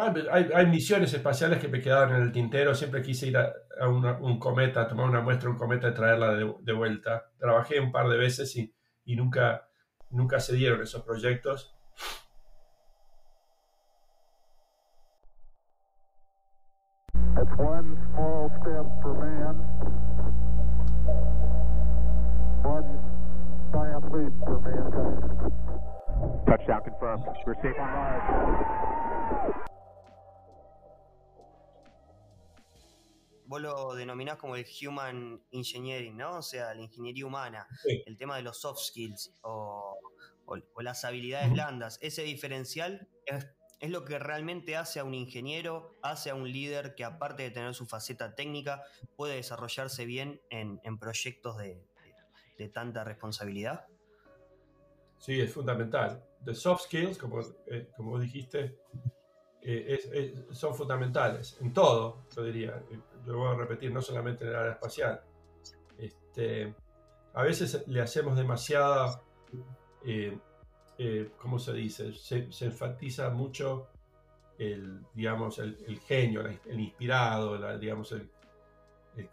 Ah, hay, misiones espaciales que me quedaron en el tintero. Siempre quise ir a, un cometa, tomar una muestra un cometa y traerla de, vuelta. Trabajé un par de veces y, y, nunca, nunca se dieron esos proyectos. Como el human engineering, ¿no? O sea, la ingeniería humana, el tema de los soft skills o, las habilidades blandas. Ese diferencial es, lo que realmente hace a un ingeniero, hace a un líder que aparte de tener su faceta técnica, puede desarrollarse bien en, proyectos de tanta responsabilidad. Sí, es fundamental. The soft skills, como, eh, como dijiste, eh, son fundamentales en todo, yo diría. Lo voy a repetir, no solamente en el área espacial. Este, a veces le hacemos demasiada, eh, ¿cómo se dice? Se, enfatiza mucho el, digamos, el, genio, el, inspirado, digamos, el,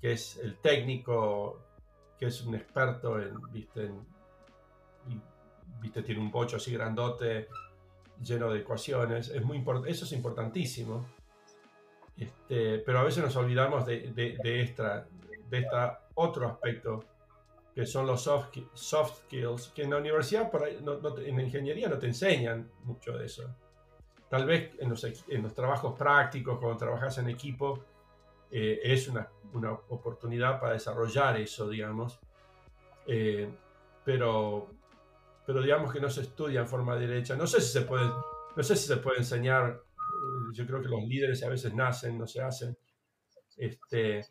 que es el técnico, que es un experto en viste, tiene un bocho así grandote, lleno de ecuaciones. Es muy eso es importantísimo. Este, pero a veces nos olvidamos de, de, de, esta, de este otro aspecto, que son los soft, soft skills, que en la universidad, por en la ingeniería no te enseñan mucho de eso. Tal vez en los, en los trabajos prácticos, cuando trabajas en equipo, eh, es una, una, oportunidad para desarrollar eso, digamos. Eh, pero pero digamos que no se estudia en forma derecha. No sé si se puede, no sé si se puede enseñar. Yo creo que los líderes a veces nacen, no se hacen. Este,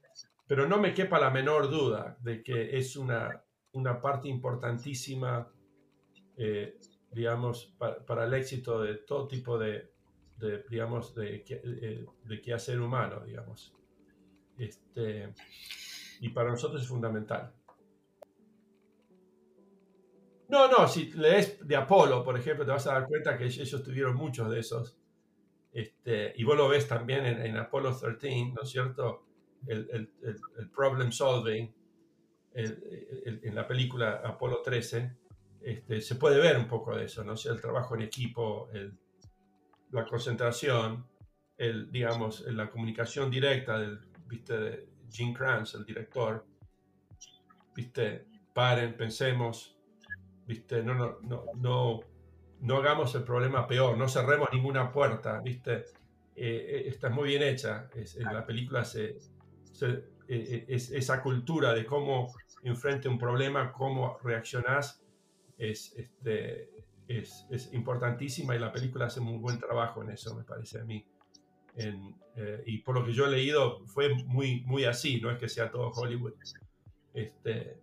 pero no me quepa la menor duda de que es una, una parte importantísima, eh, digamos, para, el éxito de todo tipo de, de digamos, de, eh, de, quehacer humano, digamos. Este, y para nosotros es fundamental. No, no, si lees de Apolo, por ejemplo, te vas a dar cuenta que ellos tuvieron muchos de esos. Este, y vos lo ves también en, Apolo 13, ¿no es cierto? El, problem solving, en la película Apolo 13, este, se puede ver un poco de eso, ¿no? O el trabajo en equipo, la concentración, el, digamos, la comunicación directa del, viste, de Gene Kranz, el director, viste, paren, pensemos, ¿viste? No, no, no, no, no hagamos el problema peor, no cerremos ninguna puerta, ¿viste? Eh, eh, está muy bien hecha. en la película se, eh, es, esa cultura de cómo enfrente un problema, cómo reaccionás, es, este, es, es, importantísima y la película hace muy buen trabajo en eso, me parece a mí. y por lo que yo he leído, fue muy, muy así, no es que sea todo Hollywood. Este,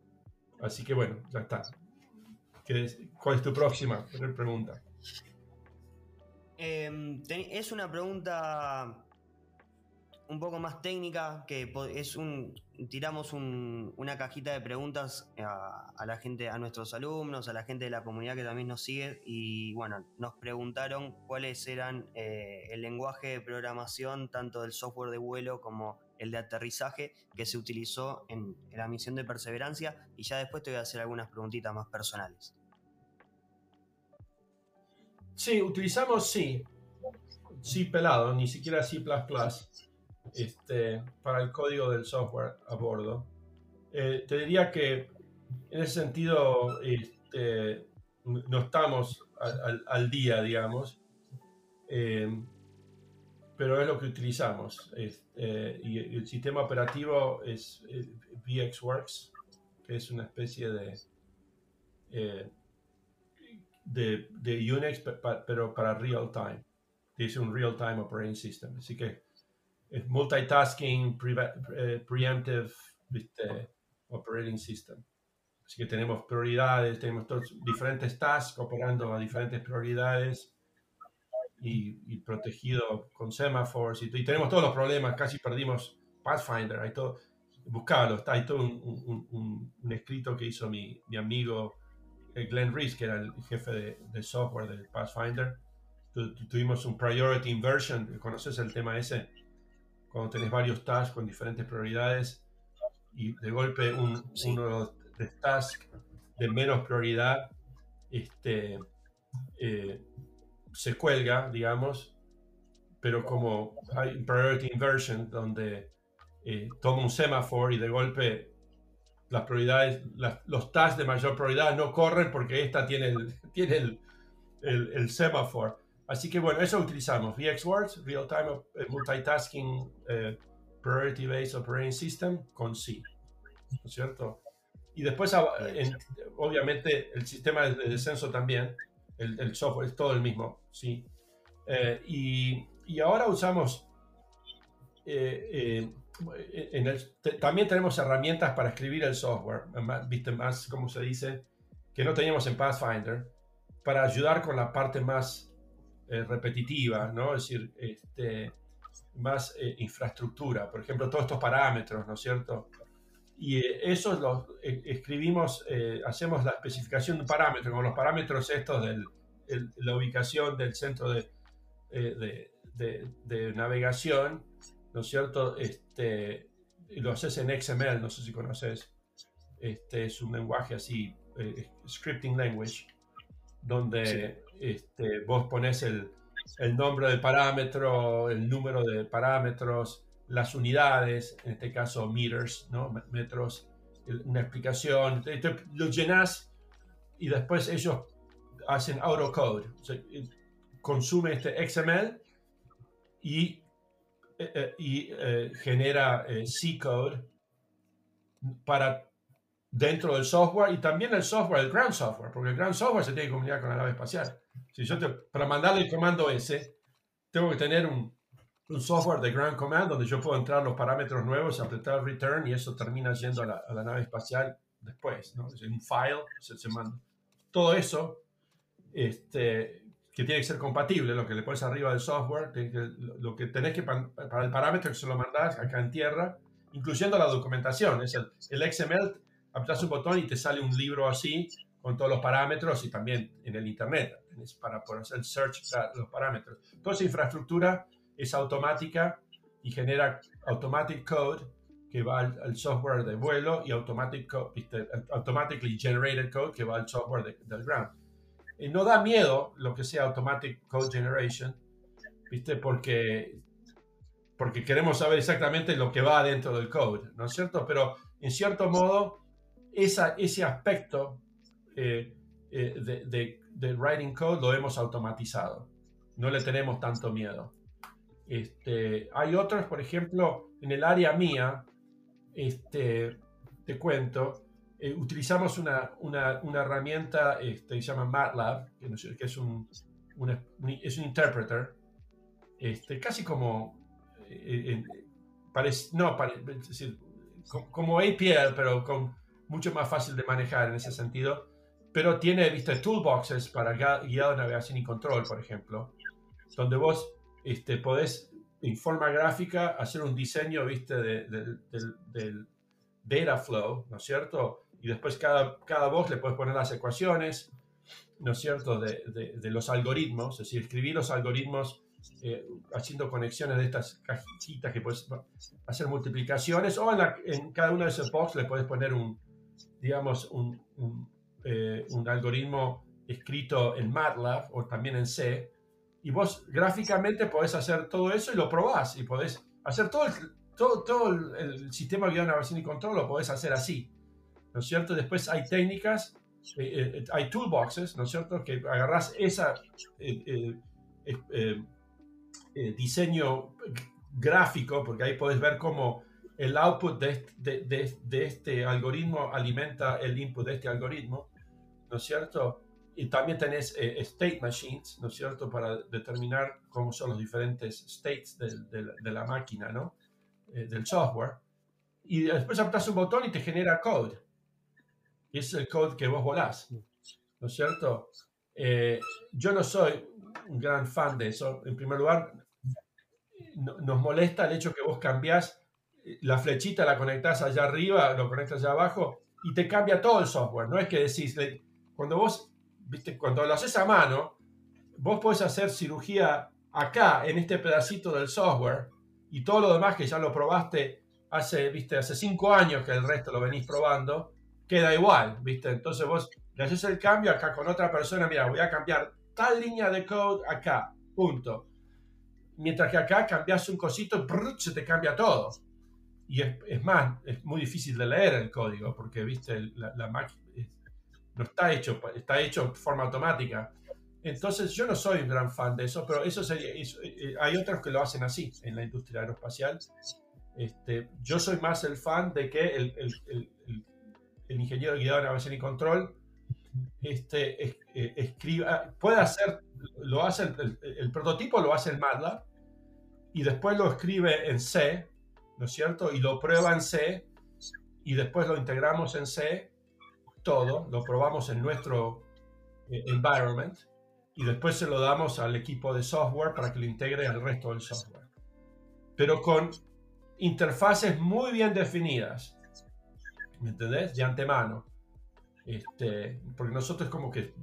así que bueno, ya está. ¿Cuál es tu próxima pregunta? Em, es una pregunta un poco más técnica, que es un, tiramos una cajita de preguntas a, la gente, a nuestros alumnos, a la gente de la comunidad que también nos sigue y bueno, nos preguntaron cuáles eran eh, el lenguaje de programación tanto del software de vuelo como el de aterrizaje que se utilizó en, la misión de perseverancia y ya después te voy a hacer algunas preguntitas más personales. Sí, utilizamos sí, sí pelado, ni siquiera C++ este, para el código del software a bordo. Eh, te diría que en ese sentido este, no estamos al, día, digamos. Eh, pero es lo que utilizamos. Eh, y el sistema operativo es eh, VxWorks, que es una especie de, eh, de, de, Unix, pero para real time. Es un real time operating system. Así que es multitasking, preemptive operating system. Así que tenemos prioridades, tenemos diferentes tasks operando a diferentes prioridades y, protegido con semáforos y, tenemos todos los problemas, casi perdimos Pathfinder, hay todo, buscalo, está, hay todo un, escrito que hizo mi, mi, amigo eh, Glenn Reese, que era el jefe de, software del Pathfinder, tuvimos un priority inversion, ¿conoces el tema ese? Cuando tenés varios tasks con diferentes prioridades y de golpe un, uno de los tasks de menos prioridad este, eh, se cuelga, digamos, pero como hay priority inversion donde eh, toma un semáforo y de golpe las prioridades, los tasks de mayor prioridad no corren porque esta tiene el, tiene el, semáforo. Así que bueno, eso utilizamos. VxWorks, Real Time eh, Multitasking eh, Priority Based Operating System con C. ¿No es cierto? Y después, ah, obviamente, el sistema de descenso también, el, software es todo el mismo, ¿sí? Eh, y, y, ahora usamos, en el, también tenemos herramientas para escribir el software, viste, más, como se dice, que no teníamos en Pathfinder, para ayudar con la parte más eh, repetitiva, ¿no? Es decir, este, más eh, infraestructura, por ejemplo, todos estos parámetros, ¿no es cierto? Y eh, esos los escribimos, hacemos la especificación de un parámetro, con los parámetros estos de la ubicación del centro de, de, navegación, ¿no es cierto? Este, lo haces en XML, no sé si conoces. Este es un lenguaje así, scripting language, donde este, vos pones el, nombre del parámetro, el número de parámetros, las unidades, en este caso meters, ¿no? metros, una explicación, lo llenas y después ellos hacen autocode, consume este XML y, eh, eh, y eh, genera C-code para dentro del software y también el software, el ground software, porque el ground software se tiene que comunicar con la nave espacial. Si yo para mandarle el comando ese, tengo que tener un, un, software de ground command donde yo puedo entrar los parámetros nuevos, apretar return y eso termina yendo a la, a la nave espacial después, ¿no? Es un file, se, se manda. Todo eso, este, que tiene que ser compatible, lo que le pones arriba del software, lo, que tenés que, para el parámetro que se lo mandás acá en tierra, incluyendo la documentación, es el, el XML apretas un botón y te sale un libro así con todos los parámetros y también en el internet para poder hacer search los parámetros. Toda esa infraestructura es automática y genera automatic code que va al, software de vuelo y automatic automatically generated code que va al software del ground. Y no da miedo lo que sea automatic code generation, ¿viste? Porque, porque queremos saber exactamente lo que va dentro del code, ¿no es cierto? Pero en cierto modo ese aspecto eh, eh, de, writing code lo hemos automatizado. No le tenemos tanto miedo. Este, hay otros, por ejemplo, en el área mía, este, te cuento, eh, utilizamos una, herramienta este, que se llama MATLAB, que, es, un, es un interpreter, este, casi como, no, como APL, pero con mucho más fácil de manejar en ese sentido, pero tiene, viste, toolboxes para guiado de navegación y control, por ejemplo, donde vos este, podés, en forma gráfica, hacer un diseño, viste, del data flow, ¿no es cierto? Y después cada, cada voz le puedes poner las ecuaciones, ¿no es cierto?, de, los algoritmos, es decir, escribir los algoritmos eh, haciendo conexiones de estas cajitas que puedes hacer multiplicaciones, o en, en cada uno de esos box le puedes poner un, digamos, un, eh, un, algoritmo escrito en MATLAB o también en C, y vos gráficamente podés hacer todo eso y lo probás, y podés hacer todo el, todo, todo el, sistema de navegación y control, lo podés hacer así, ¿no es cierto? Después hay técnicas, eh, eh, hay toolboxes, ¿no es cierto? Que agarrás esa diseño gráfico, porque ahí podés ver cómo el output de, este algoritmo alimenta el input de este algoritmo, ¿no es cierto? Y también tenés eh, state machines, ¿no es cierto?, para determinar cómo son los diferentes states de, la máquina, ¿no? Eh, del software. Y después apretas un botón y te genera code. Y es el code que vos volás, ¿no es cierto? Eh, yo no soy un gran fan de eso. En primer lugar, nos molesta el hecho que vos cambiás la flechita la conectas allá arriba, lo conectas allá abajo y te cambia todo el software. No es que decís, cuando vos, viste, cuando lo haces a mano, vos podés hacer cirugía acá, en este pedacito del software, y todo lo demás que ya lo probaste hace, viste, hace cinco años que el resto lo venís probando, queda igual, viste. Entonces vos le haces el cambio acá con otra persona, mira, voy a cambiar tal línea de code acá, punto. Mientras que acá cambias un cosito, se te cambia todo. Y es, más, es muy difícil de leer el código, porque, viste, la, máquina no está hecho, está hecho de forma automática. Entonces yo no soy un gran fan de eso, pero eso, sería, eh, hay otros que lo hacen así en la industria aeroespacial. Este, yo soy más el fan de que el, el, el, ingeniero guiado de navegación y control este, eh, escriba, puede hacer, lo hace el, prototipo lo hace en MATLAB y después lo escribe en C, ¿no es cierto? Y lo prueba en C y después lo integramos en C, todo, lo probamos en nuestro eh, environment y después se lo damos al equipo de software para que lo integre al resto del software. Pero con interfaces muy bien definidas, ¿me entendés? De antemano. Este, porque nosotros como que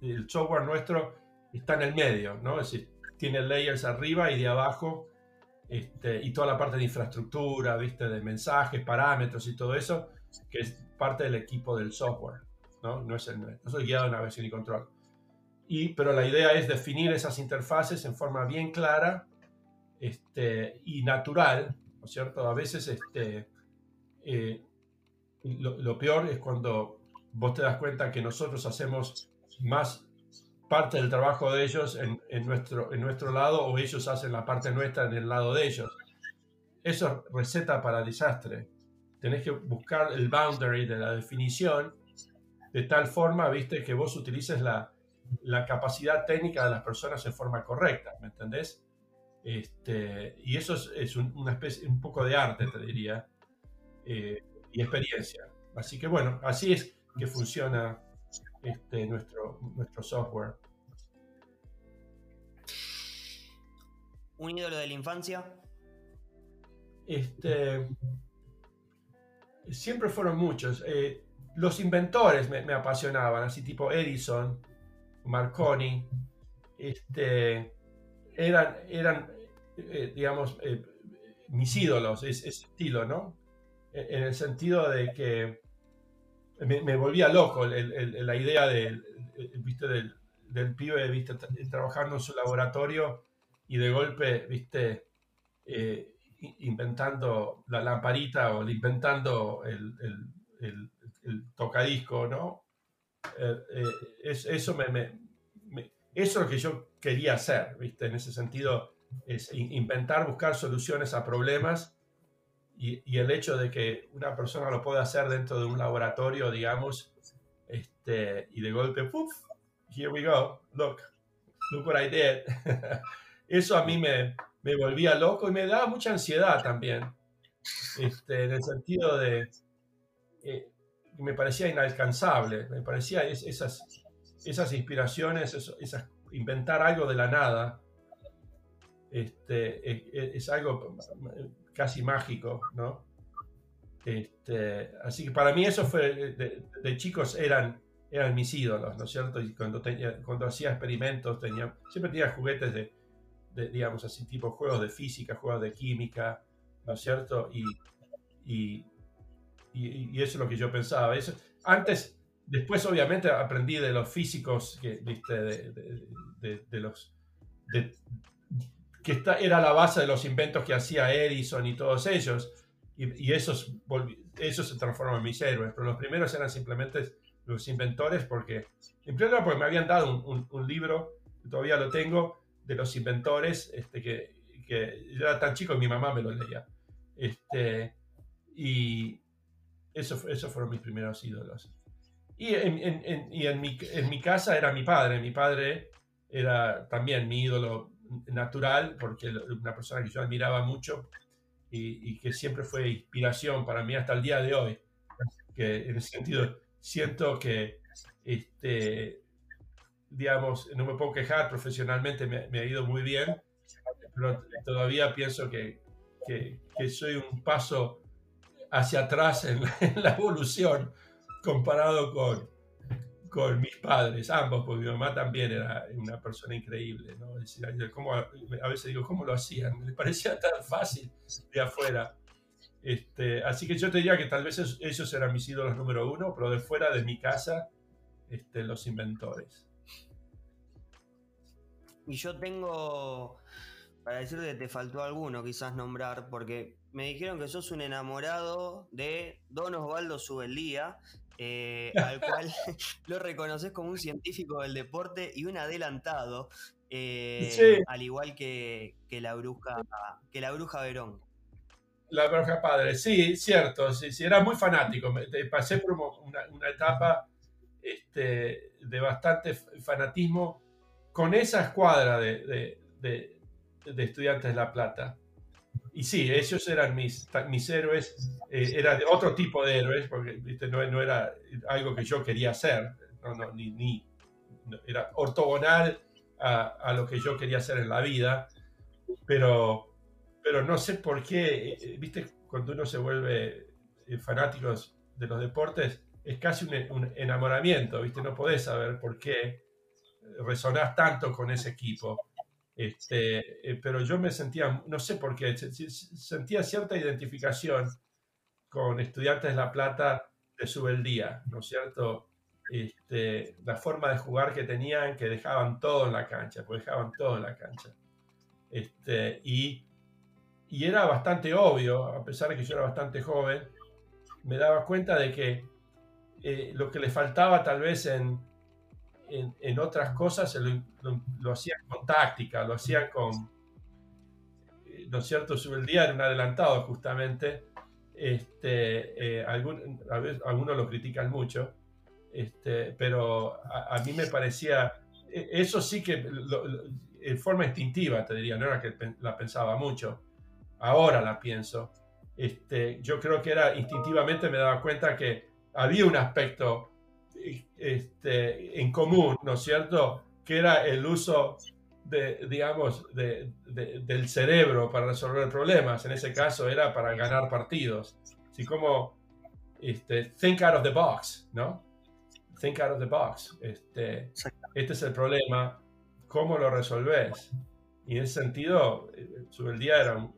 el software nuestro está en el medio, ¿no? Es decir, tiene layers arriba y de abajo este, y toda la parte de infraestructura, ¿viste? De mensajes, parámetros y todo eso, que parte del equipo del software, ¿no? No es el, no soy guiado en navegación y control. Y, pero la idea es definir esas interfaces en forma bien clara este, y natural, ¿no cierto? A veces este, eh, lo, peor es cuando vos te das cuenta que nosotros hacemos más parte del trabajo de ellos en, nuestro, en nuestro lado o ellos hacen la parte nuestra en el lado de ellos. Eso es receta para desastre. Tenés que buscar el boundary de la definición de tal forma, viste, que vos utilices la, la capacidad técnica de las personas en forma correcta, ¿me entendés? Este, y eso es, una especie, un poco de arte, te diría, eh, y experiencia. Así que bueno, así es que funciona este, nuestro, nuestro software. ¿Un ídolo de la infancia? Este, siempre fueron muchos. Eh, los inventores me, apasionaban, así tipo Edison, Marconi, este, eran, eran eh, digamos, eh, mis ídolos, ese, estilo, ¿no? En, el sentido de que me, volvía loco la idea de, ¿viste? Del, del, pibe ¿viste? trabajando en su laboratorio y de golpe, ¿viste? Inventando la lamparita o inventando el, el, el tocadisco, ¿no? Eh, eh, es, eso, me, eso es lo que yo quería hacer, ¿viste? En ese sentido, es inventar, buscar soluciones a problemas y, y, el hecho de que una persona lo pueda hacer dentro de un laboratorio, digamos, este, y de golpe, ¡puf! Here we go, look, look what I did. eso a mí me, me volvía loco y me daba mucha ansiedad también, este, en el sentido de... Eh, me parecía inalcanzable, me parecía esas, esas inspiraciones, esas, inventar algo de la nada, este, es, algo casi mágico, ¿no? Este, así que para mí eso fue, de, chicos eran, eran mis ídolos, ¿no es cierto? Y cuando, tenía, cuando hacía experimentos, tenía, siempre tenía juguetes de, digamos así, tipo juegos de física, juegos de química, ¿no es cierto? Y, y y, eso es lo que yo pensaba. Eso, antes, después obviamente aprendí de los físicos, que, ¿viste? De, de, los... que está, era la base de los inventos que hacía Edison y todos ellos. Y, y esos, esos se transforman en mis héroes. Pero los primeros eran simplemente los inventores porque, en primer lugar, porque me habían dado un, un, libro, todavía lo tengo, de los inventores, este, que, que era tan chico que mi mamá me lo leía. Este, y, eso, esos fueron mis primeros ídolos. Y, en, y en, mi, en, mi, casa era mi padre. Mi padre era también mi ídolo natural, porque una persona que yo admiraba mucho y, y, que siempre fue inspiración para mí hasta el día de hoy. Que en ese sentido siento que, este, digamos, no me puedo quejar, profesionalmente me, me ha ido muy bien, pero todavía pienso que, que, que soy un paso hacia atrás en, la evolución comparado con, con mis padres, ambos, porque mi mamá también era una persona increíble, ¿no? a veces digo, ¿cómo lo hacían? Me parecía tan fácil de afuera. Este, así que yo te diría que tal vez ellos eran mis ídolos número uno, pero de fuera de mi casa, este, los inventores. Y yo tengo, para decirte, te faltó alguno quizás nombrar, porque me dijeron que sos un enamorado de Don Osvaldo Subeldía, eh, al cual lo reconoces como un científico del deporte y un adelantado, eh, al igual que, la bruja, que la bruja Verón. La bruja padre, sí, cierto, sí, sí, era muy fanático. Pasé por una, etapa este, de bastante fanatismo con esa escuadra de, estudiantes de La Plata. Y sí, ellos eran mis, mis héroes, eh, era de otro tipo de héroes, porque No, era algo que yo quería hacer, no, ni, era ortogonal a, lo que yo quería hacer en la vida, pero, pero no sé por qué, eh, viste, cuando uno se vuelve eh, fanático de los deportes, es casi un, un enamoramiento, viste, no podés saber por qué resonás tanto con ese equipo. Este, eh, pero yo me sentía, no sé por qué, sentía cierta identificación con estudiantes de La Plata de su beldía, ¿no es cierto? Este, la forma de jugar que tenían, que dejaban todo en la cancha, pues dejaban todo en la cancha. Este, y, y era bastante obvio, a pesar de que yo era bastante joven, me daba cuenta de que eh, lo que le faltaba tal vez en, en, otras cosas lo, hacían con táctica, lo hacían con, eh, ¿no es cierto? El día era un adelantado justamente, este, eh, algunos lo critican mucho, este, pero a, mí me parecía, e, eso sí que en forma instintiva, te diría, no era que la pensaba mucho, ahora la pienso. Este, yo creo que era instintivamente me daba cuenta que había un aspecto este, en común, ¿no es cierto? Que era el uso de, digamos, del cerebro para resolver problemas. En ese caso era para ganar partidos. Así como, este, think out of the box, ¿no? Think out of the box. Este, este es el problema. ¿Cómo lo resolves? Y en ese sentido, eh, el día era un,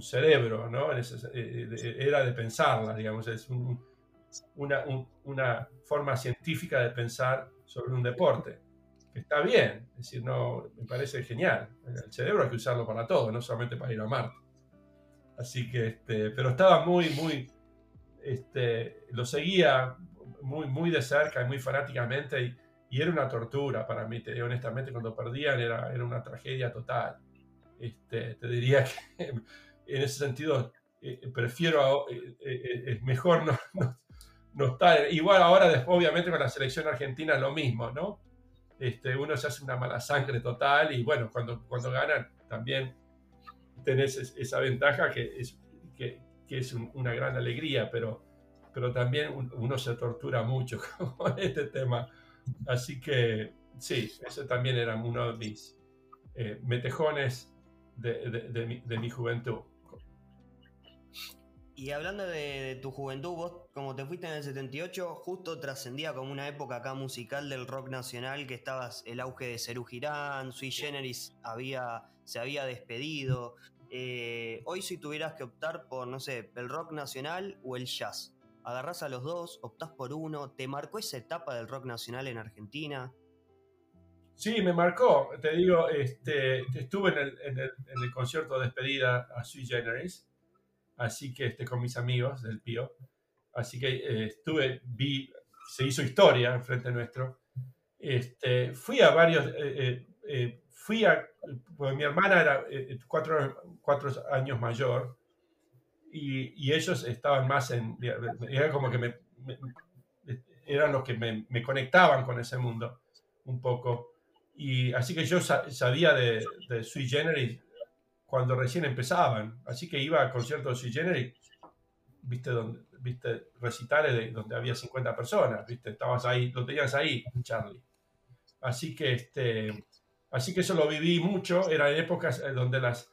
cerebro, ¿no? Eh, eh, era de pensarla, digamos. Es un, una, una, forma científica de pensar sobre un deporte, que está bien, es decir, no, me parece genial. El cerebro hay que usarlo para todo, no solamente para ir a Marte. Así que, este, pero estaba muy, muy, este, lo seguía muy, muy de cerca y muy fanáticamente y, era una tortura para mí, te honestamente, cuando perdían era, era una tragedia total. Este, te diría que en ese sentido eh, prefiero, eh, eh, es mejor no, no está. Igual ahora, obviamente, con la selección argentina lo mismo, ¿no? Este, uno se hace una mala sangre total y bueno, cuando, cuando ganan también tenés esa ventaja que es, que, es una gran alegría, pero, pero también uno se tortura mucho con este tema. Así que sí, ese también era uno de mis eh, metejones de, de mi juventud. Y hablando de, tu juventud, vos como te fuiste en el 78, justo trascendía como una época acá musical del rock nacional, que estabas el auge de Cerú Girán, Sui Generis había, se había despedido. Eh, hoy si tuvieras que optar por, no sé, el rock nacional o el jazz, agarrás a los dos, optás por uno, ¿te marcó esa etapa del rock nacional en Argentina? Sí, me marcó. Te digo, este, estuve en el, concierto de despedida a Sui Generis así que este, con mis amigos del Pío. Así que eh, estuve, vi, se hizo historia enfrente nuestro. Este, fui a varios, eh, eh, fui a, pues mi hermana era cuatro, cuatro, años mayor y, y, ellos estaban más en, era como que me, eran los que me, me, conectaban con ese mundo un poco. Y así que yo sabía de, de Sui Generis cuando recién empezaban. Así que iba a conciertos de Generic, viste, donde, viste recitales donde había 50 personas, viste, estabas ahí, lo tenías ahí, Charlie. Así que, este, así que eso lo viví mucho, eran épocas eh, donde las,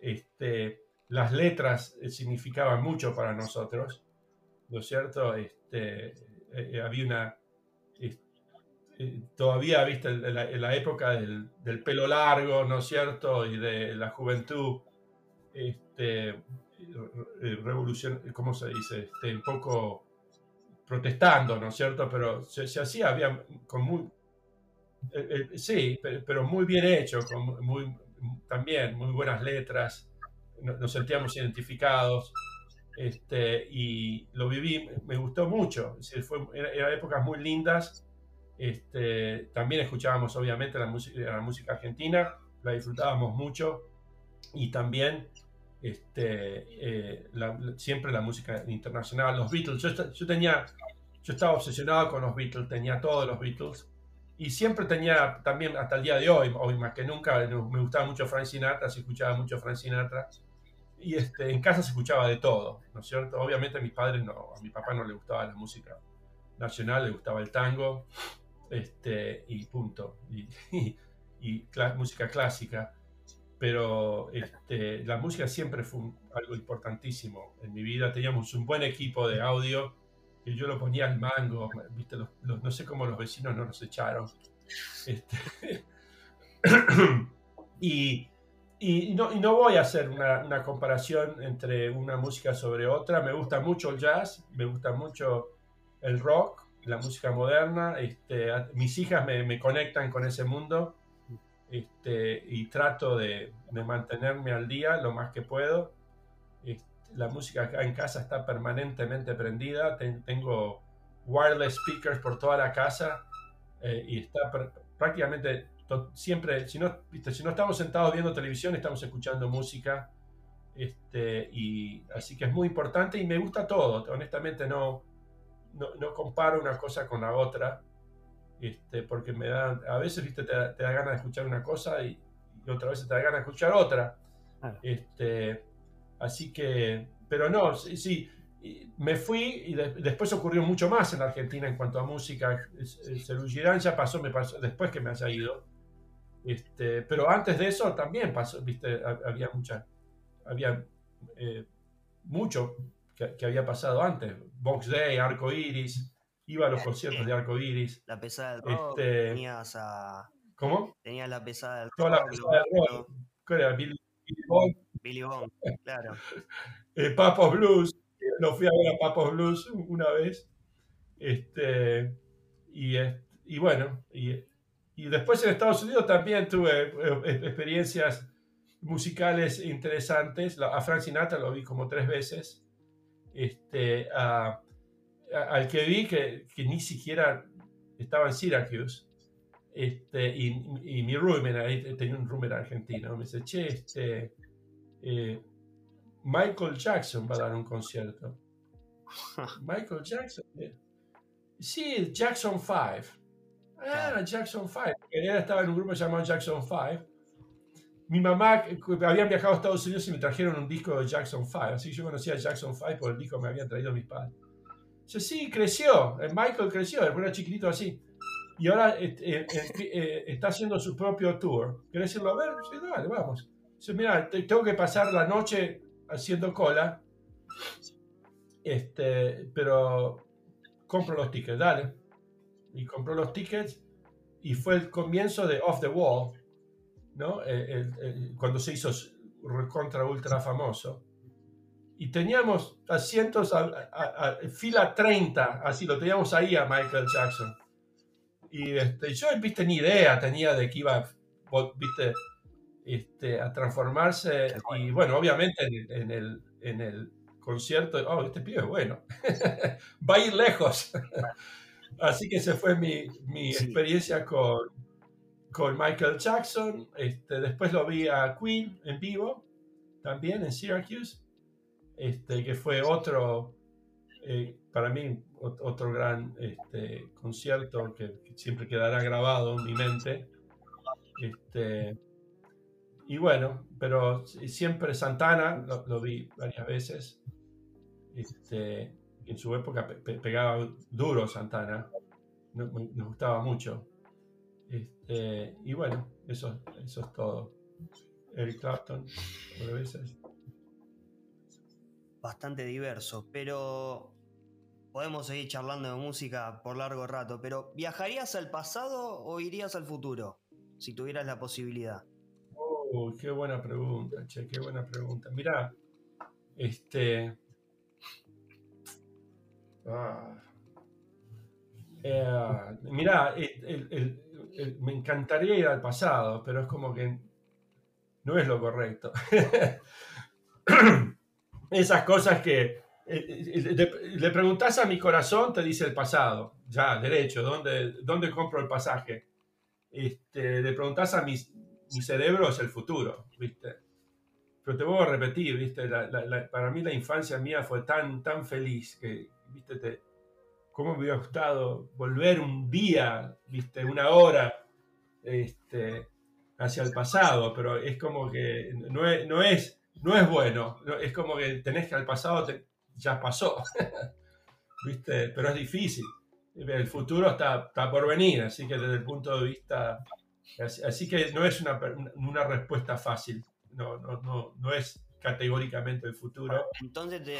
este, las letras eh, significaban mucho para nosotros, ¿no es cierto? Este, eh, había una, eh, todavía, viste, en la, época del, pelo largo, ¿no es cierto? Y de la juventud, este, eh, revolución, ¿cómo se dice? Este, un poco protestando, ¿no es cierto? Pero se, hacía, había con muy, sí, pero, muy bien hecho, con muy, también muy buenas letras, nos, sentíamos identificados. Este, y lo viví, me gustó mucho, fue, eran épocas muy lindas este, también escuchábamos obviamente la música, la música argentina, la disfrutábamos mucho y también este, eh, siempre la música internacional, los Beatles. Yo, tenía, yo estaba obsesionado con los Beatles, tenía todos los Beatles y siempre tenía también hasta el día de hoy, hoy más que nunca, me gustaba mucho Frank Sinatra, se escuchaba mucho Frank Sinatra y este, en casa se escuchaba de todo, ¿no es cierto? Obviamente a mis padres no, a mi papá no le gustaba la música nacional, le gustaba el tango, este, y punto. Y, música clásica. Pero este, la música siempre fue algo importantísimo en mi vida. Teníamos un buen equipo de audio que yo lo ponía al mango. ¿viste? no sé cómo los vecinos no nos echaron. Este, y, y, no, y, no, voy a hacer una, una, comparación entre una música sobre otra. Me gusta mucho el jazz, me gusta mucho el rock, la música moderna. Este, mis hijas me, conectan con ese mundo este, y trato de, mantenerme al día lo más que puedo. Este, la música acá en casa está permanentemente prendida. tengo wireless speakers por toda la casa eh, y está prácticamente siempre, si no, si no estamos sentados viendo televisión, estamos escuchando música. Este, y así que es muy importante y me gusta todo. Honestamente no, no, comparo una cosa con la otra, este, porque me da, a veces ¿viste? Te, da, ganas de escuchar una cosa y, otra vez te da ganas de escuchar otra. Este, así que, pero no, sí, sí me fui y después ocurrió mucho más en la Argentina en cuanto a música. Girán ya pasó, me pasó después que me haya ido. Este, pero antes de eso también pasó, viste, había mucha, había eh, mucho que, había pasado antes. Box Day, Arco Iris, iba a los conciertos de Arco Iris. La pesada del rock, este, tenías a... ¿Cómo? Tenías la pesada del rock. Toda la pesada del rock. ¿Cuál era? Billy, Bond. Billy Bond, claro. eh, Papos Blues, lo fui a ver a Papos Blues una vez. Este, y, y bueno, y, y después en Estados Unidos también tuve eh, experiencias musicales interesantes. A Frank Sinatra lo vi como tres veces este, al que vi que, ni siquiera estaba en Syracuse. Este, y, mi roommate, ahí tenía un roommate argentino, me dice, che, este, eh, Michael Jackson va a dar un concierto. Michael Jackson. Eh, sí, Jackson 5. Ah, Jackson 5. Él estaba en un grupo llamado Jackson 5 mi mamá, habían viajado a Estados Unidos y me trajeron un disco de Jackson 5, así que yo conocía a Jackson 5 por el disco que me habían traído mis padres. Dice, sí, creció, eh, Michael creció, era chiquitito así. Y ahora eh, eh, está haciendo su propio tour. ¿Querés irlo a ver? Sí, dale, vamos. Dice, mira, tengo que pasar la noche haciendo cola, este, pero compro los tickets, dale. Y compró los tickets y fue el comienzo de Off the Wall, ¿no? Eh, cuando se hizo contra ultra famoso. Y teníamos asientos a, fila 30, así lo teníamos ahí a Michael Jackson. Y este, yo, viste, ni idea tenía de que iba, viste, este, a transformarse. Y bueno, obviamente en, el, en el concierto, oh, este pibe es bueno, va a ir lejos. Así que esa fue mi, mi experiencia con, con Michael Jackson. Este, después lo vi a Queen en vivo, también en Syracuse, este, que fue otro, eh, para mí, otro gran este, concierto que, siempre quedará grabado en mi mente. Este, y bueno, pero siempre Santana lo, vi varias veces. Este, en su época pegaba duro Santana, nos gustaba mucho. Este, y bueno, eso, eso es todo. Eric Clapton, Bastante diverso, pero podemos seguir charlando de música por largo rato, pero ¿viajarías al pasado o irías al futuro? Si tuvieras la posibilidad. Oh, qué buena pregunta, che, qué buena pregunta. Mira, este. Ah, eh, mira, me encantaría ir al pasado, pero es como que no es lo correcto. Esas cosas que eh, le, preguntas a mi corazón, te dice el pasado, ya, derecho, ¿dónde, dónde compro el pasaje? Este, le preguntas a mi, mi cerebro, es el futuro, ¿viste? Pero te voy a repetir, ¿viste? para mí la infancia mía fue tan, tan feliz que, ¿viste? Te, ¿Cómo me hubiera gustado volver un día, ¿viste? Una hora, este, hacia el pasado, pero es como que no es, no es, no es bueno, es como que tenés que al pasado ya pasó, ¿viste? Pero es difícil. El futuro está, está, por venir, así que desde el punto de vista, así, que no es una, una respuesta fácil, no, no, no, no es categóricamente el futuro. Entonces te,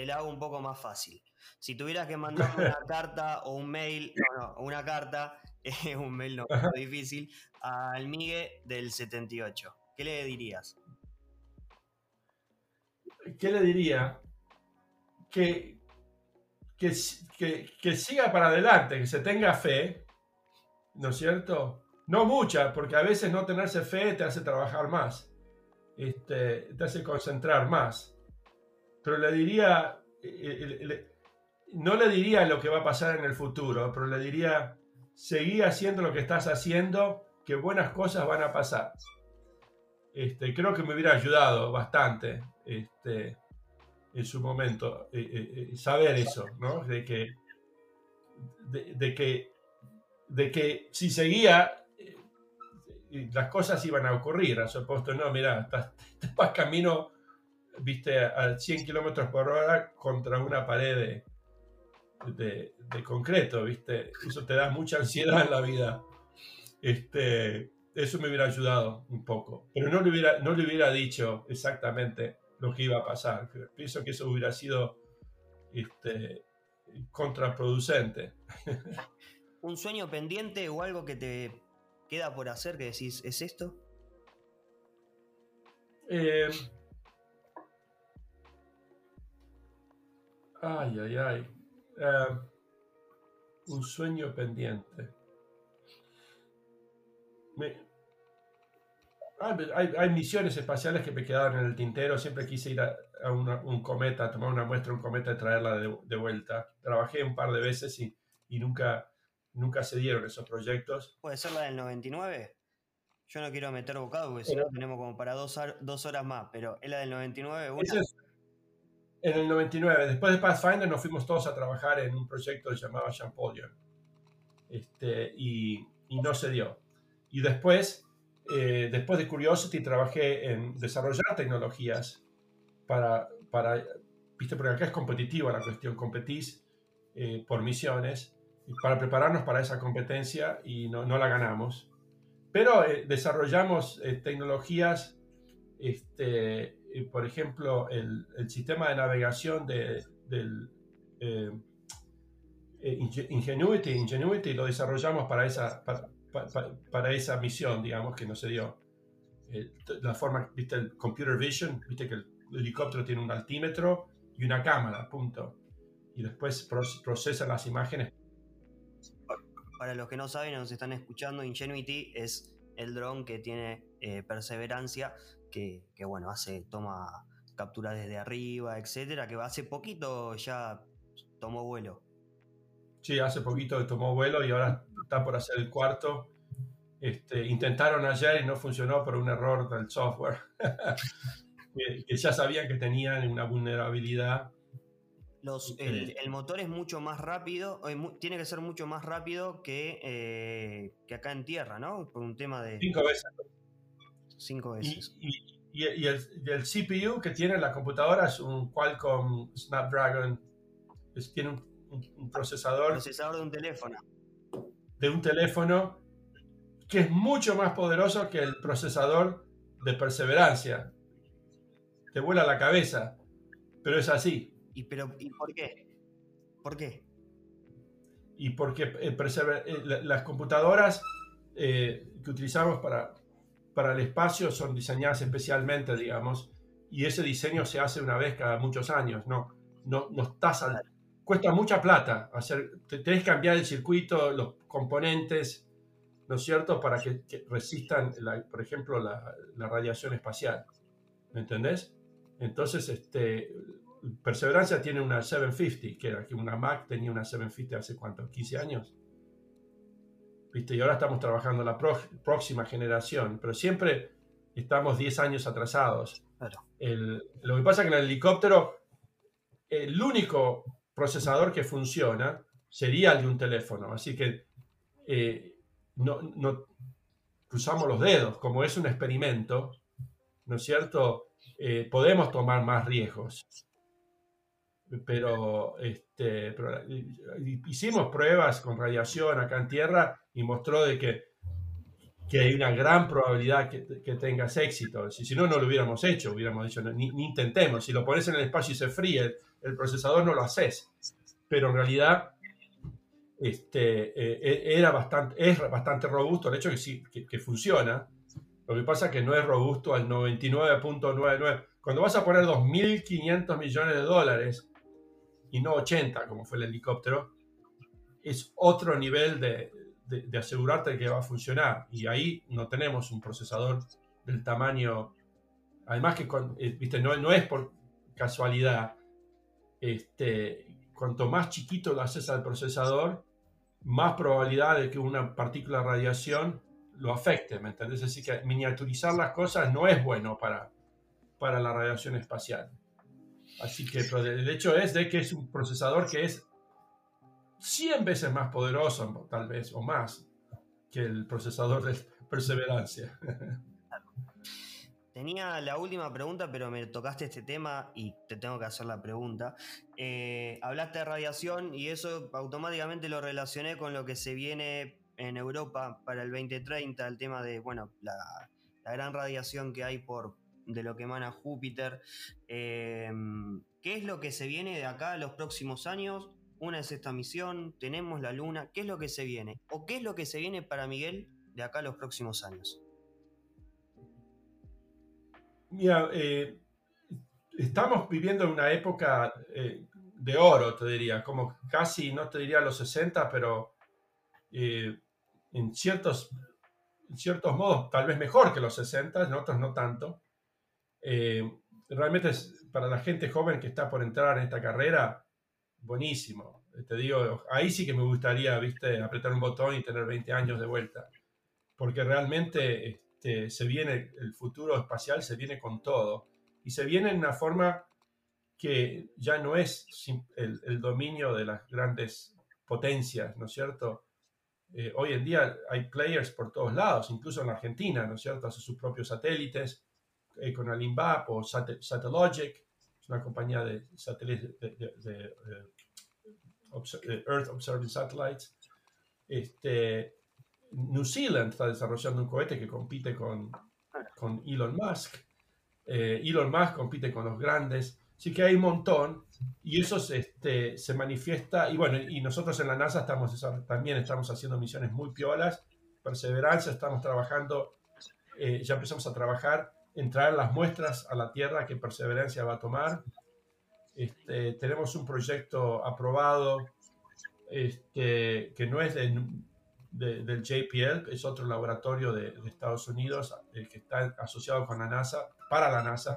te la hago un poco más fácil. Si tuvieras que mandar una carta o un mail, no, no, una carta, un mail no, es difícil, al Migue del 78. ¿Qué le dirías? ¿Qué le diría? Que, que, que, siga para adelante, que se tenga fe, ¿no es cierto? No mucha, porque a veces no tenerse fe te hace trabajar más, este, te hace concentrar más. Pero le diría, eh, eh, no le diría lo que va a pasar en el futuro, pero le diría, seguí haciendo lo que estás haciendo que buenas cosas van a pasar. Este, creo que me hubiera ayudado bastante este, en su momento eh, saber eso, ¿no? De que, de, que, de que si seguía, las cosas iban a ocurrir. A supuesto, no, mira, estás, vas camino, viste, a 100 kilómetros por hora contra una pared de, de, concreto, viste. Eso te da mucha ansiedad en la vida. Este, eso me hubiera ayudado un poco. Pero no le hubiera, no le hubiera dicho exactamente lo que iba a pasar. Pienso que eso hubiera sido este, contraproducente. ¿Un sueño pendiente o algo que te queda por hacer que decís, ¿es esto? Eh, ay, ay, ay. Eh, un sueño pendiente. hay, misiones espaciales que me quedaron en el tintero. Siempre quise ir a, un cometa, tomar una muestra, un cometa y traerla de, vuelta. Trabajé un par de veces y, nunca, nunca se dieron esos proyectos. ¿Puede ser la del 99? Yo no quiero meter bocado porque si no tenemos como para dos, horas más, pero es la del 99. En el 99, después de Pathfinder, nos fuimos todos a trabajar en un proyecto llamado Champollion. Este, y, y no se dio. Y después, eh, después de Curiosity, trabajé en desarrollar tecnologías para, para, viste, porque acá es competitiva la cuestión, competís eh, por misiones, para prepararnos para esa competencia y no, no la ganamos. Pero eh, desarrollamos tecnologías, este, por ejemplo, el, el, sistema de navegación de, del Ingenuity, Ingenuity lo desarrollamos para esa, para esa misión, digamos, que no se dio. Eh, la forma, viste, el computer vision, viste que el helicóptero tiene un altímetro y una cámara, punto. Y después procesa las imágenes. Para los que no saben o nos están escuchando, Ingenuity es el dron que tiene eh, perseverancia, que, que, bueno, hace, toma capturas desde arriba, etcétera, que hace poquito ya tomó vuelo. Sí, hace poquito tomó vuelo y ahora está por hacer el cuarto. Este, intentaron ayer y no funcionó por un error del software. que, ya sabían que tenían una vulnerabilidad. Los, el, este, motor es mucho más rápido, eh, tiene que ser mucho más rápido que, eh, que acá en tierra, ¿no? Por un tema de... Cinco veces. Cinco veces. Y, y, el, el, CPU que tiene la computadora es un Qualcomm Snapdragon, tiene un un, procesador. Procesador de un teléfono. De un teléfono que es mucho más poderoso que el procesador de perseverancia. Te vuela la cabeza, pero es así. ¿Y, pero, ¿y por qué? ¿Por qué? Y porque eh, eh, las computadoras que utilizamos para, para el espacio son diseñadas especialmente, digamos, y ese diseño se hace una vez cada muchos años, no, no, no estás cuesta mucha plata hacer, tenés que cambiar el circuito, los componentes, ¿no es cierto?, para que, resistan, por ejemplo, la, la, radiación espacial, ¿me entendés? Entonces, este, Perseverancia tiene una 750, que era que una Mac tenía una 750 hace cuánto, 15 años. ¿Viste? Y ahora estamos trabajando la próxima generación, pero siempre estamos 10 años atrasados. lo que pasa es que en el helicóptero, el único procesador que funciona sería el de un teléfono. Así que eh, no, no, cruzamos los dedos, como es un experimento, ¿no es cierto? Eh, podemos tomar más riesgos. Pero, este, hicimos pruebas con radiación acá en Tierra y mostró de que que hay una gran probabilidad que, que tengas éxito. Si, si, no, no lo hubiéramos hecho, hubiéramos dicho, ni, intentemos. Si lo pones en el espacio y se fríe, el, procesador no lo haces. Pero en realidad este, eh, e, era bastante, es bastante robusto el hecho que sí, que, funciona. Lo que pasa es que no es robusto al 99.99. Cuando vas a poner 2.500 millones de dólares y no 80, como fue el helicóptero, es otro nivel de, de, asegurarte que va a funcionar. Y ahí no tenemos un procesador del tamaño. Además que eh, ¿viste? No, no es por casualidad. Este, cuanto más chiquito lo haces al procesador, más probabilidad de que una partícula de radiación lo afecte, ¿me entendés? Así que miniaturizar las cosas no es bueno para, para la radiación espacial. Así que el hecho es de que es un procesador que es 100 veces más poderoso, tal vez, o más, que el procesador de perseverancia. Tenía la última pregunta, pero me tocaste este tema y te tengo que hacer la pregunta. Eh, hablaste de radiación y eso automáticamente lo relacioné con lo que se viene en Europa para el 2030, el tema de, bueno, la, gran radiación que hay por de lo que emana Júpiter. Eh, ¿Qué es lo que se viene de acá en los próximos años? una es esta misión, tenemos la luna, ¿qué es lo que se viene? ¿O qué es lo que se viene para Miguel de acá a los próximos años? Mira, eh, estamos viviendo en una época eh, de oro, te diría, como casi, no te diría los 60, pero eh, en, ciertos, en ciertos modos tal vez mejor que los 60, en otros no tanto. Realmente es, para la gente joven que está por entrar en esta carrera, buenísimo. Te digo, ahí sí que me gustaría, viste, apretar un botón y tener 20 años de vuelta. Porque realmente este, se viene, el futuro espacial se viene con todo. Y se viene en una forma que ya no es el, dominio de las grandes potencias, ¿no es cierto? Eh, hoy en día hay players por todos lados, incluso en la Argentina, ¿no es cierto? Hace sus propios satélites, eh, con Alimbap o Satellogic, una compañía de satélites de, Earth Observing Satellites. Este, New Zealand está desarrollando un cohete que compite con, con Elon Musk. Eh, Elon Musk compite con los grandes. Así que hay un montón y eso se, este, se manifiesta. Y bueno, y nosotros en la NASA estamos, también estamos haciendo misiones muy piolas. Perseverancia, estamos trabajando, eh, ya empezamos a trabajar en traer las muestras a la Tierra que Perseverancia va a tomar. Este, tenemos un proyecto aprobado este, que no es del JPL, es otro laboratorio de, Estados Unidos eh, que está asociado con la NASA, para la NASA.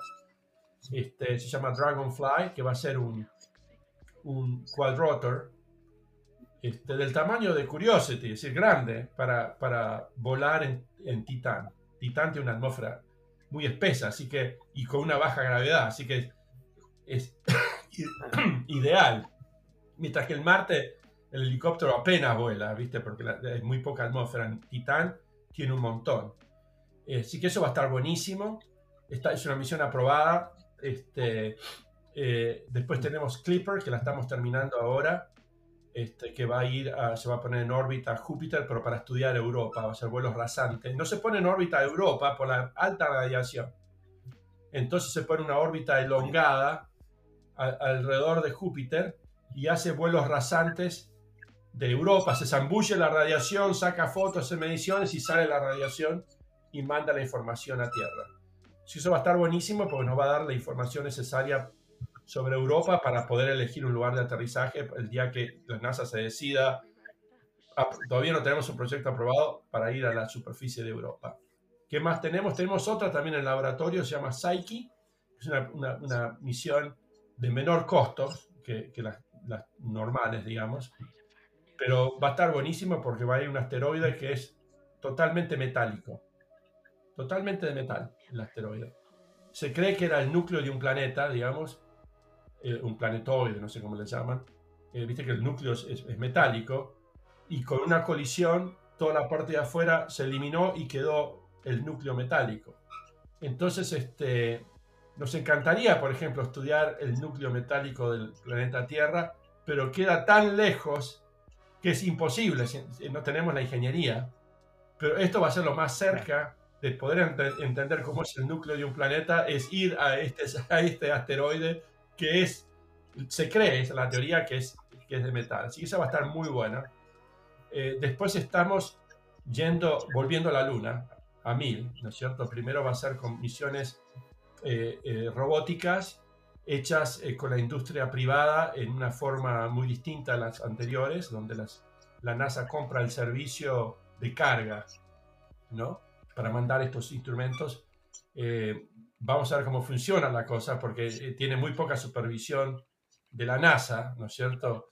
Este, se llama Dragonfly, que va a ser un, un quadrotor este, del tamaño de Curiosity, es decir, grande, para, para volar en, en Titán. Titán tiene una atmósfera muy espesa, así que, y con una baja gravedad, así que es ideal. Mientras que el Marte, el helicóptero apenas vuela, ¿viste? Porque hay muy poca atmósfera. En Titán tiene un montón. Eh, así que eso va a estar buenísimo. Esta es una misión aprobada. Este, eh, después tenemos Clipper, que la estamos terminando ahora. Este, que va a ir, se va a poner en órbita Júpiter, pero para estudiar Europa, va a hacer vuelos rasantes. No se pone en órbita Europa por la alta radiación. Entonces se pone una órbita elongada alrededor de Júpiter y hace vuelos rasantes de Europa, se zambulle la radiación, saca fotos en mediciones y sale la radiación y manda la información a Tierra. eso va a estar buenísimo porque nos va a dar la información necesaria sobre Europa para poder elegir un lugar de aterrizaje el día que la NASA se decida. Ah, todavía no tenemos un proyecto aprobado para ir a la superficie de Europa. ¿Qué más tenemos? Tenemos otra también en el laboratorio, se llama Psyche, es una, misión de menor costo que, las, las normales, digamos, pero va a estar buenísimo porque va a ir un asteroide que es totalmente metálico. Totalmente de metal, el asteroide. Se cree que era el núcleo de un planeta, digamos, eh, un planetoide, no sé cómo le llaman. Eh, viste que el núcleo es, metálico y con una colisión toda la parte de afuera se eliminó y quedó el núcleo metálico. Entonces, este, nos encantaría, por ejemplo, estudiar el núcleo metálico del planeta Tierra, pero queda tan lejos que es imposible, no tenemos la ingeniería, pero esto va a ser lo más cerca de poder entender cómo es el núcleo de un planeta, es ir a este, a este asteroide que es, se cree, es la teoría que es, que es de metal. Así que esa va a estar muy buena. Eh, después estamos yendo, volviendo a la Luna, a mil, ¿no es cierto? Primero va a ser con misiones eh, eh, robóticas hechas con la industria privada en una forma muy distinta a las anteriores, donde las, la NASA compra el servicio de carga, ¿no? Para mandar estos instrumentos. Eh, vamos a ver cómo funciona la cosa, porque eh, tiene muy poca supervisión de la NASA, ¿no es cierto?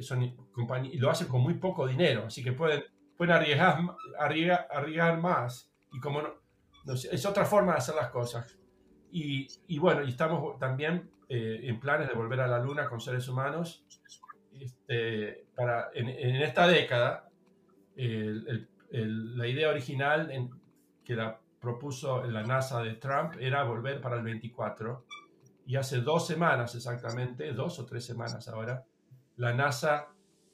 son y lo hacen con muy poco dinero, así que pueden, pueden arriesgar, arriesgar, más. Y como no, es otra forma de hacer las cosas. Y, bueno, y estamos también eh, en planes de volver a la Luna con seres humanos. Este, para, en, esta década, la idea original en, que la propuso la NASA de Trump era volver para el 24. Y hace dos semanas exactamente, dos o tres semanas ahora, la NASA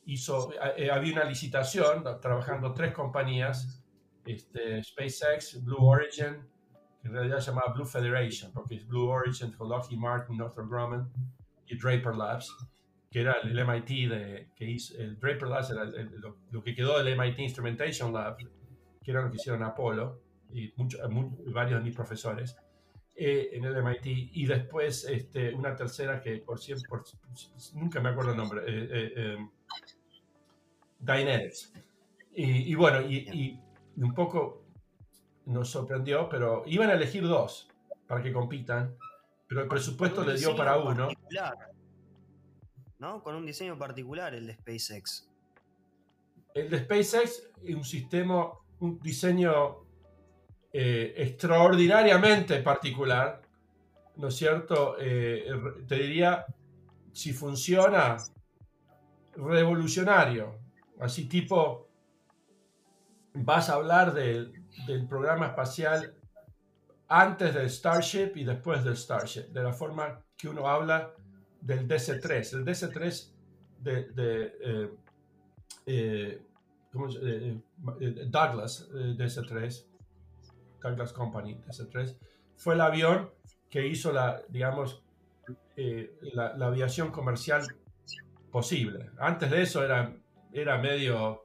hizo, eh, había una licitación trabajando tres compañías, este, SpaceX, Blue Origin en realidad se llamaba Blue Federation, porque es Blue Origin Lockheed Martin, Northrop Grumman y Draper Labs, que era el, MIT de, que hizo, el Draper Labs era lo, que quedó del MIT Instrumentation Lab, que era lo que hicieron Apolo, y varios de mis profesores eh, en el MIT, y después este, una tercera que por siempre, nunca me acuerdo el nombre, eh, eh, Dynetics. Y, bueno, y, y un poco nos sorprendió, pero iban a elegir dos para que compitan, pero el presupuesto le dio para uno. ¿No? Con un diseño particular el de SpaceX. El de SpaceX es un sistema, un diseño eh, extraordinariamente particular, ¿no es cierto? Eh, te diría, si funciona, revolucionario. Así tipo, vas a hablar de, del programa espacial antes del Starship y después del Starship, de la forma que uno habla del DC-3. El DC-3 de, de eh, eh, eh, Douglas DC-3, Douglas Company DC-3, fue el avión que hizo la, digamos, la, la, aviación comercial posible. Antes de eso era, era medio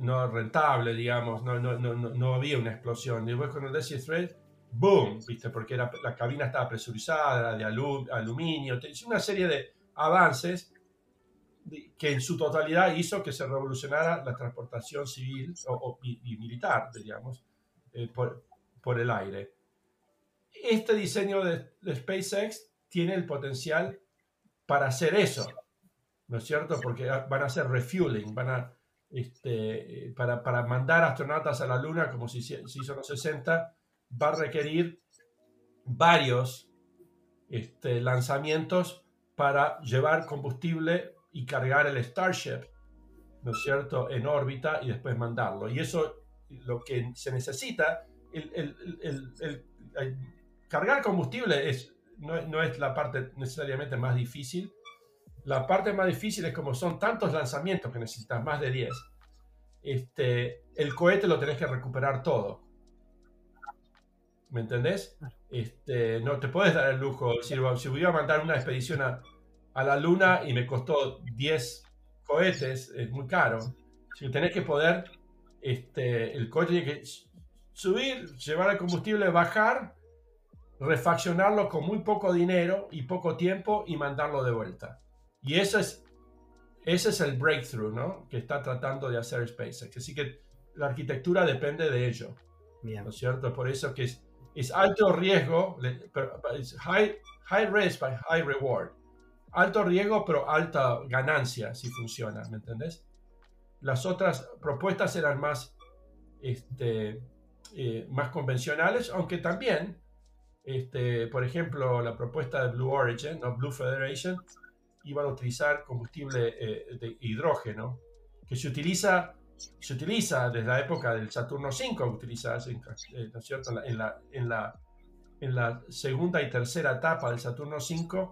no rentable, digamos, no, no, no, no, había una explosión. Y después con el DC-3, ¡boom! ¿Viste? Porque la cabina estaba presurizada, de aluminio, una serie de avances que en su totalidad hizo que se revolucionara la transportación civil o, y, militar, digamos, eh, por, por, el aire. Este diseño de, de SpaceX tiene el potencial para hacer eso, ¿no es cierto? Porque van a hacer refueling, van a este, para, para, mandar astronautas a la Luna, como si se hizo en los 60, va a requerir varios este, lanzamientos para llevar combustible y cargar el Starship, ¿no es cierto?, en órbita y después mandarlo. Y eso, lo que se necesita, el, el, el, cargar combustible es, no, no es la parte necesariamente más difícil, la parte más difícil es como son tantos lanzamientos que necesitas, más de 10. Este, el cohete lo tenés que recuperar todo. ¿Me entendés? Este, no te puedes dar el lujo. Si, si voy a mandar una expedición a, a la luna y me costó 10 cohetes, es muy caro. Si tenés que poder, este, el cohete tiene que subir, llevar el combustible, bajar, refaccionarlo con muy poco dinero y poco tiempo y mandarlo de vuelta. Y eso es, ese es el breakthrough ¿no? que está tratando de hacer SpaceX. Así que la arquitectura depende de ello. ¿No es cierto? Por eso que es, es alto riesgo, es high, high risk by high reward. Alto riesgo, pero alta ganancia si funciona, ¿me entendés? Las otras propuestas eran más, este, eh, más convencionales, aunque también, este, por ejemplo, la propuesta de Blue Origin, o Blue Federation, iban a utilizar combustible eh, de hidrógeno, que se utiliza, se utiliza desde la época del Saturno V, utiliza, eh, ¿no? En la, en, la, segunda y tercera etapa del Saturno V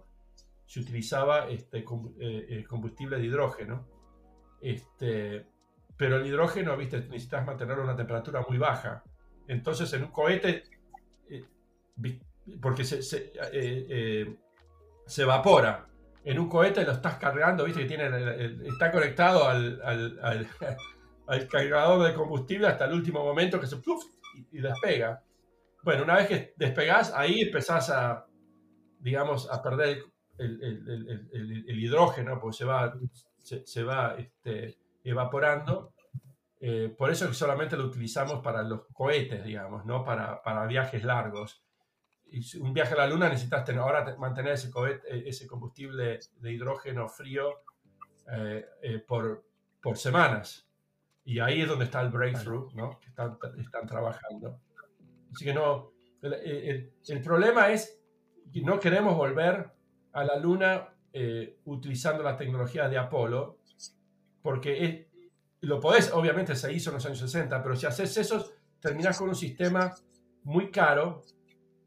se utilizaba este, combustible de hidrógeno. Este, pero el hidrógeno, viste, necesitas mantener una temperatura muy baja. Entonces, en un cohete, porque se, se, se evapora, en un cohete lo estás cargando, viste que tiene, está conectado al, al, cargador de combustible hasta el último momento que se y, despega. Bueno, una vez que despegás, ahí empezás a, digamos, a perder el, hidrógeno, porque se va, se, va este, evaporando. Eh, por eso que solamente lo utilizamos para los cohetes, digamos, ¿no? Para, para viajes largos un viaje a la Luna necesitas tener, ahora mantener ese, eh, ese combustible de hidrógeno frío eh, eh, por, por semanas. Y ahí es donde está el breakthrough, ¿no? Que están, están trabajando. Así que no, el, el, problema es que no queremos volver a la Luna utilizando la tecnología de Apolo, porque lo podés, obviamente se hizo en los años 60, pero si haces eso, terminás con un sistema muy caro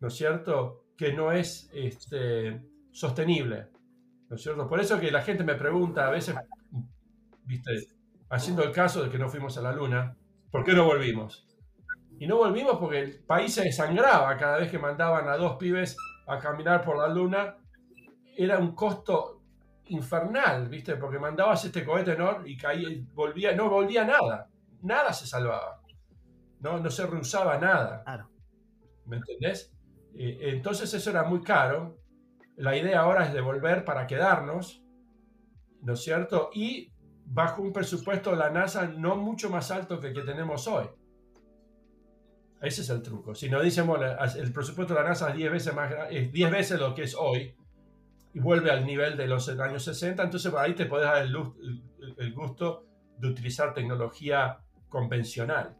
¿no es cierto?, que no es este, sostenible, ¿no es cierto? Por eso que la gente me pregunta a veces, viste, haciendo el caso de que no fuimos a la Luna, ¿por qué no volvimos? Y no volvimos porque el país se desangraba cada vez que mandaban a dos pibes a caminar por la Luna. Era un costo infernal, ¿viste? Porque mandabas este cohete ¿no? y caía, volvía, no volvía nada. Nada se salvaba. No, no se reusaba nada. Claro. ¿Me entendés? Eh, entonces eso era muy caro. La idea ahora es devolver para quedarnos, ¿no es cierto? Y bajo un presupuesto de la NASA no mucho más alto que el que tenemos hoy. Ese es el truco. Si nos dicen, bueno, el presupuesto de la NASA es 10 veces, más, es 10 veces lo que es hoy y vuelve al nivel de los años 60, entonces ahí te puedes dar el gusto de utilizar tecnología convencional.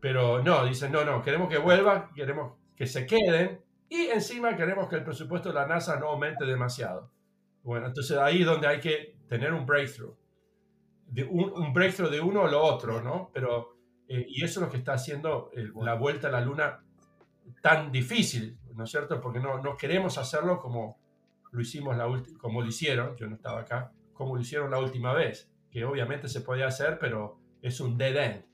Pero no, dicen, no, no, queremos que vuelva, queremos que se queden y encima queremos que el presupuesto de la NASA no aumente demasiado. Bueno, entonces ahí es donde hay que tener un breakthrough. De un, breakthrough de uno o lo otro, ¿no? Pero, eh, y eso es lo que está haciendo la vuelta a la Luna tan difícil, ¿no es cierto? Porque no, no queremos hacerlo como lo hicimos la como lo hicieron, yo no estaba acá, como lo hicieron la última vez, que obviamente se puede hacer, pero es un dead end.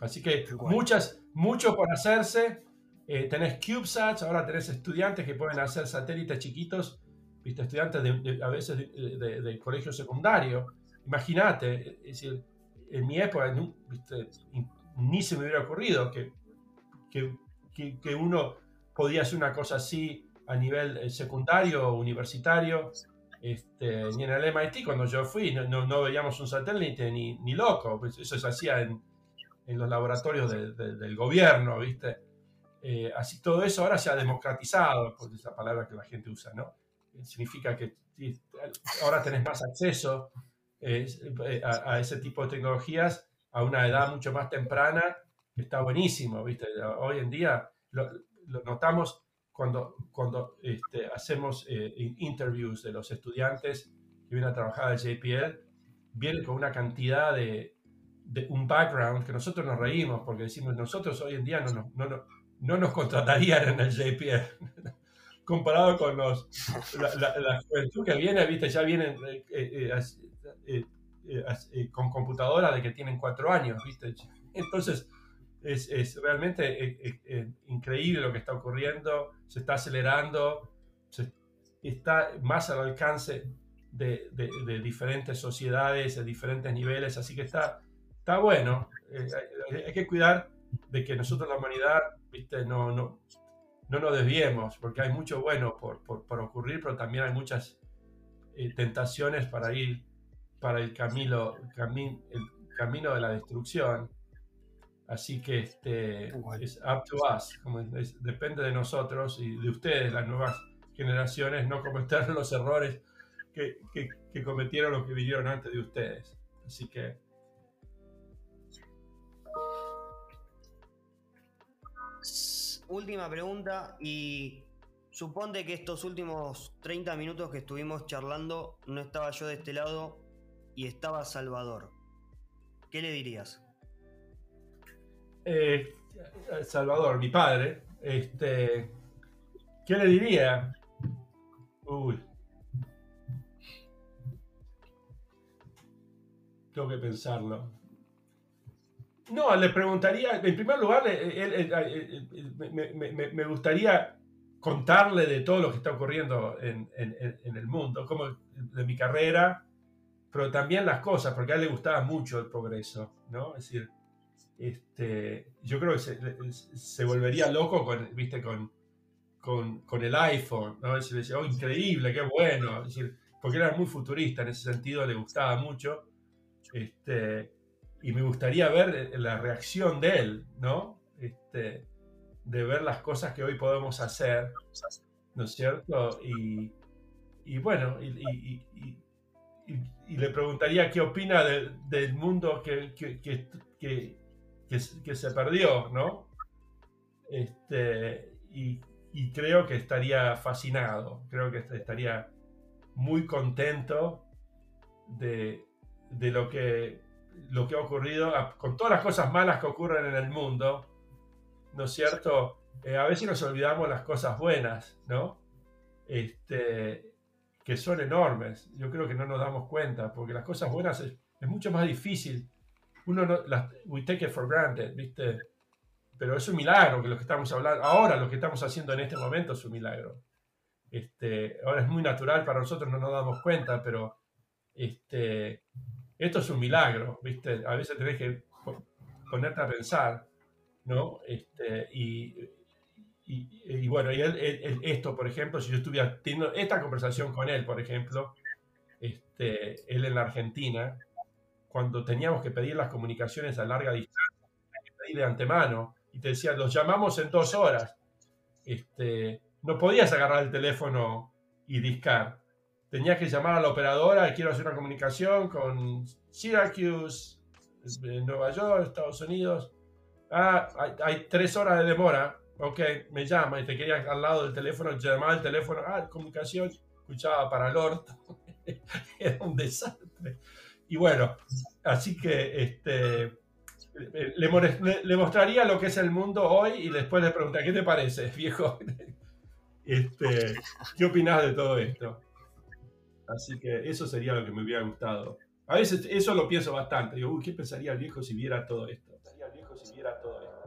Así que muchas, mucho por hacerse. Eh, tenés CubeSats, ahora tenés estudiantes que pueden hacer satélites chiquitos, ¿viste? estudiantes de, a veces de, colegio secundario. Imagínate, en mi época ni se me hubiera ocurrido que, que, que, uno podía hacer una cosa así a nivel eh, secundario universitario. Este, ni en el MIT, cuando yo fui, no, no, veíamos un satélite ni, ni loco, pues eso se hacía en, en los laboratorios del gobierno, ¿viste? Eh, así todo eso ahora se ha democratizado, por esa palabra que la gente usa, ¿no? Significa que ahora tenés más acceso eh, a, ese tipo de tecnologías a una edad mucho más temprana, que está buenísimo, ¿viste? Hoy en día lo, notamos cuando, cuando este, hacemos eh, interviews de los estudiantes que vienen a trabajar al JPL, vienen con una cantidad de, de un background que nosotros nos reímos porque decimos, nosotros hoy en día no, no, no, no nos contratarían en el JPL. Comparado con los, la, juventud que viene, ¿viste? ya vienen eh, eh, eh, con computadora de que tienen cuatro años. ¿viste? Entonces, es, es realmente increíble lo que está ocurriendo, se está acelerando, está más al alcance de, diferentes sociedades, de diferentes niveles, así que está, está bueno. Eh, hay, que cuidar de que nosotros, la humanidad, ¿viste? No, no, no nos desviemos, porque hay mucho bueno por, por, ocurrir, pero también hay muchas eh, tentaciones para ir para el camino, el camino de la destrucción. Así que este, es up to us, depende de nosotros y de ustedes, las nuevas generaciones, no cometer los errores que, que, cometieron los que vinieron antes de ustedes. Así que... Última pregunta y suponte que estos últimos 30 minutos que estuvimos charlando no estaba yo de este lado y estaba Salvador. ¿Qué le dirías? Eh, Salvador, mi padre, este, ¿qué le diría? Uy. Tengo que pensarlo. No, le preguntaría, en primer lugar, me, gustaría contarle de todo lo que está ocurriendo en, el mundo, como de mi carrera, pero también las cosas, porque a él le gustaba mucho el progreso, ¿no? Es decir, este, yo creo que se, volvería loco con, ¿viste? Con, con, el iPhone, ¿no? Se decía, oh, increíble, qué bueno, es decir, porque era muy futurista en ese sentido, le gustaba mucho, este, y me gustaría ver la reacción de él, ¿no? Este, de ver las cosas que hoy podemos hacer, ¿no es cierto? Y, y bueno, y, y, le preguntaría qué opina del mundo que, se perdió, ¿no? Este, y, creo que estaría fascinado, creo que estaría muy contento de, lo, que, lo que ha ocurrido, con todas las cosas malas que ocurren en el mundo, ¿no es cierto? Eh, a veces nos olvidamos las cosas buenas, ¿no? Este, que son enormes. Yo creo que no nos damos cuenta, porque las cosas buenas es, es mucho más difícil uno no, las, we take it for granted, ¿viste? Pero es un milagro que lo que estamos hablando, ahora lo que estamos haciendo en este momento es un milagro. Este, ahora es muy natural para nosotros, no nos damos cuenta, pero este, esto es un milagro, ¿viste? A veces tenés que ponerte a pensar, ¿no? Este, y, y, bueno, y él, esto, por ejemplo, si yo estuviera teniendo esta conversación con él, por ejemplo, este, él en la Argentina, cuando teníamos que pedir las comunicaciones a larga distancia, que de antemano, y te decía, los llamamos en dos horas. Este, no podías agarrar el teléfono y discar. Tenías que llamar a la operadora, quiero hacer una comunicación con Syracuse, Nueva York, Estados Unidos. Ah, hay, tres horas de demora. Ok, me llama y te quería al lado del teléfono, llamaba el teléfono, ah, comunicación, escuchaba para el orto. Era un desastre. Y bueno, así que este, le, mostraría lo que es el mundo hoy y después le preguntaría, ¿qué te parece, viejo? Este, ¿Qué opinas de todo esto? Así que eso sería lo que me hubiera gustado. A veces eso lo pienso bastante. Digo, uy, ¿qué pensaría el viejo si viera todo esto? ¿Qué pensaría el viejo si viera todo esto?